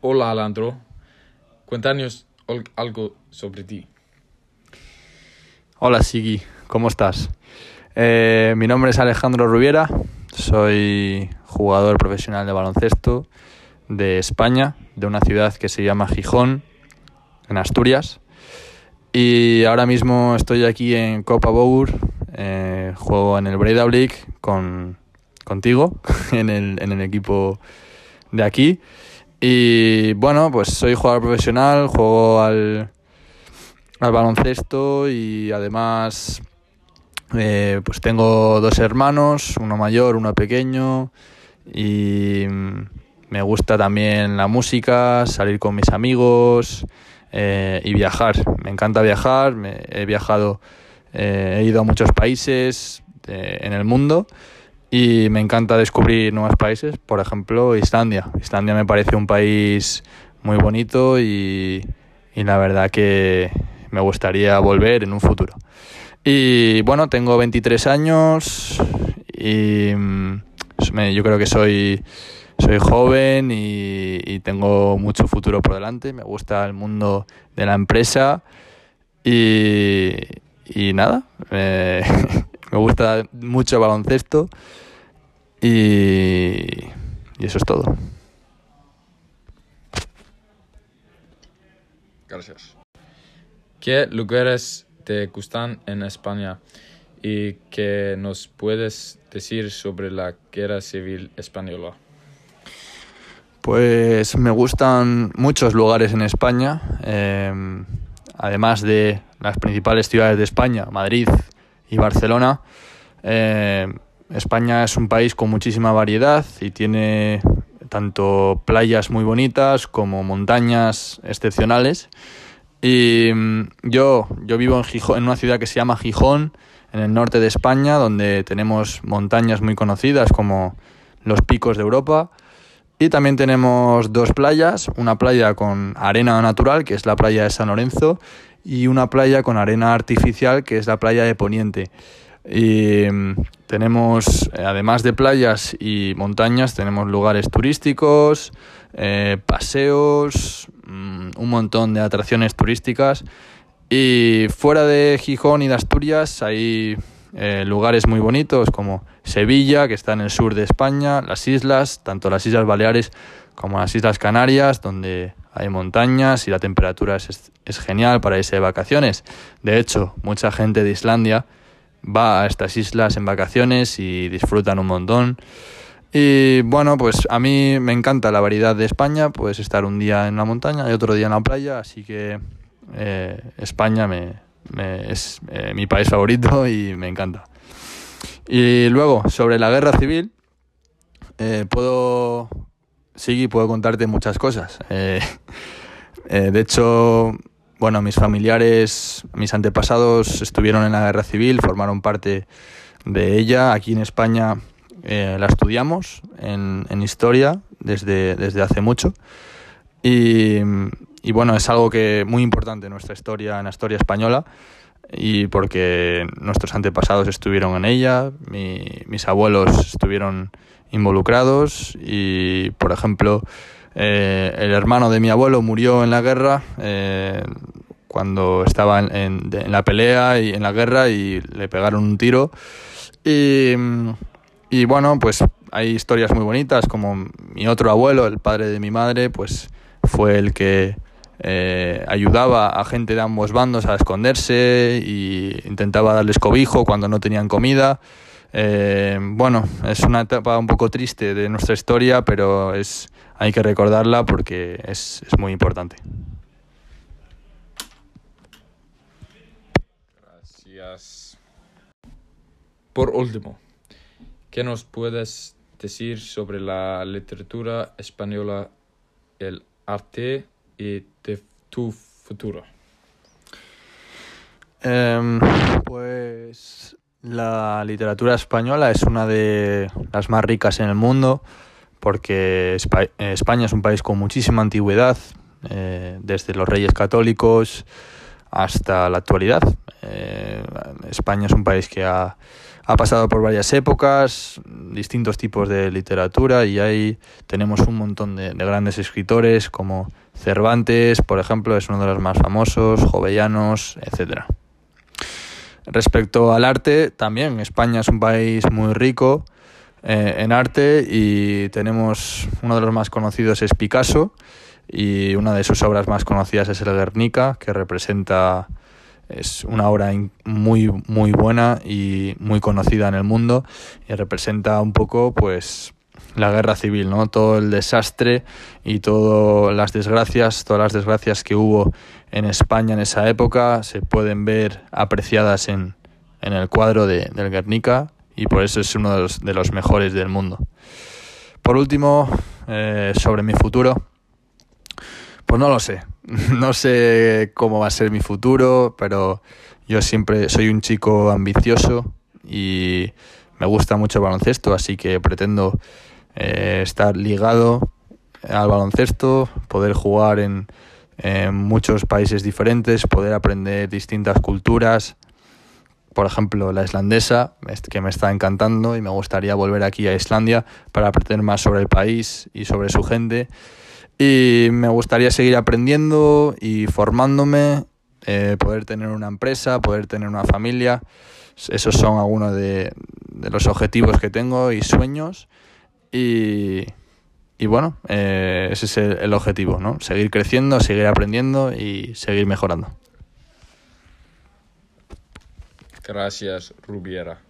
Hola, Alandro. Cuéntanos algo sobre ti. Hola, Sigui. ¿Cómo estás? Eh, mi nombre es Alejandro Rubiera. Soy jugador profesional de baloncesto de España, de una ciudad que se llama Gijón, en Asturias. Y ahora mismo estoy aquí en Copa Bour, eh, juego en el League con, contigo, en el, en el equipo de aquí. Y bueno, pues soy jugador profesional, juego al, al baloncesto y además eh, pues tengo dos hermanos, uno mayor, uno pequeño y me gusta también la música, salir con mis amigos eh, y viajar. Me encanta viajar, me, he viajado, eh, he ido a muchos países en el mundo y me encanta descubrir nuevos países, por ejemplo Islandia. Islandia me parece un país muy bonito y, la verdad que me gustaría volver en un futuro. Y bueno, tengo 23 años y mm, yo creo que soy, soy joven y, tengo mucho futuro por delante. Me gusta el mundo de la empresa y, y nada, me gusta mucho el baloncesto y, y eso es todo. Gracias. ¿Qué lugares te gustan en España y qué nos puedes decir sobre la guerra civil española? Pues me gustan muchos lugares en España, em, además de las principales ciudades de España, Madrid y Barcelona. Em, España es un país con muchísima variedad y tiene tanto playas muy bonitas como montañas excepcionales. Y mm, yo, yo vivo en, Gijón, en una ciudad que se llama Gijón, en el norte de España, donde tenemos montañas muy conocidas como los picos de Europa. Y también tenemos dos playas, una playa con arena natural, que es la playa de San Lorenzo, y una playa con arena artificial, que es la playa de Poniente. Y mm, tenemos, eh, además de playas y montañas, tenemos lugares turísticos, eh, paseos, mm, un montón de atracciones turísticas. Y fuera de Gijón y de Asturias hay eh, lugares muy bonitos como Sevilla, que está en el sur de España, las islas, tanto las Islas Baleares como las Islas Canarias, donde hay montañas y la temperatura es, es genial para irse de vacaciones. De hecho, mucha gente de Islandia va a estas islas en vacaciones y disfrutan un montón. Y bueno, pues a mí me encanta la variedad de España, puedes estar un día en la montaña y otro día en la playa, así que eh, España me, es eh, mi país favorito y me encanta. Y luego, sobre la guerra civil, eh, puedo, sí, puedo contarte muchas cosas. de hecho, bueno, mis familiares, mis antepasados estuvieron en la guerra civil, formaron parte de ella. Aquí en España eh, la estudiamos en, historia desde, desde hace mucho. Y, bueno, es algo que muy importante en nuestra historia, en la historia española, y porque nuestros antepasados estuvieron en ella, mis abuelos estuvieron involucrados y, por ejemplo, eh, el hermano de mi abuelo murió en la guerra eh, cuando estaba en, la pelea y en la guerra y le pegaron un tiro. Y, y, bueno, pues hay historias muy bonitas, como mi otro abuelo, el padre de mi madre, pues fue el que eh, ayudaba a gente de ambos bandos a esconderse y intentaba darles cobijo cuando no tenían comida. bueno, es una etapa un poco triste de nuestra historia, pero es hay que recordarla porque es, muy importante. Gracias. Por último, ¿qué nos puedes decir sobre la literatura española, el arte y de tu futuro? Em, pues la literatura española es una de las más ricas en el mundo porque España es un país con muchísima antigüedad, eh, desde los reyes católicos hasta la actualidad. Eh, España es un país que ha, ha pasado por varias épocas, distintos tipos de literatura y ahí tenemos un montón de, grandes escritores como Cervantes, por ejemplo, es uno de los más famosos, Jovellanos, etc. Respecto al arte, también España es un país muy rico eh, en arte y tenemos uno de los más conocidos es Picasso y una de sus obras más conocidas es el Guernica, que representa es una obra muy muy buena y muy conocida en el mundo y representa un poco pues la guerra civil, ¿no? Todo el desastre y todas las desgracias, todas las desgracias que hubo en España en esa época se pueden ver apreciadas en, en el cuadro de, del Guernica y por eso es uno de los, mejores del mundo. Por último, eh, sobre mi futuro, pues no lo sé. No sé cómo va a ser mi futuro, pero yo siempre soy un chico ambicioso y me gusta mucho el baloncesto, así que pretendo eh, estar ligado al baloncesto, poder jugar en, en, muchos países diferentes, poder aprender distintas culturas. Por ejemplo, la islandesa, que me está encantando y me gustaría volver aquí a Islandia para aprender más sobre el país y sobre su gente y me gustaría seguir aprendiendo y formándome, eh, poder tener una empresa, poder tener una familia. Esos son algunos de, los objetivos que tengo y sueños. Y, y bueno, eh, ese es el, el objetivo, ¿no? Seguir creciendo, seguir aprendiendo y seguir mejorando. Gracias, Rubiera.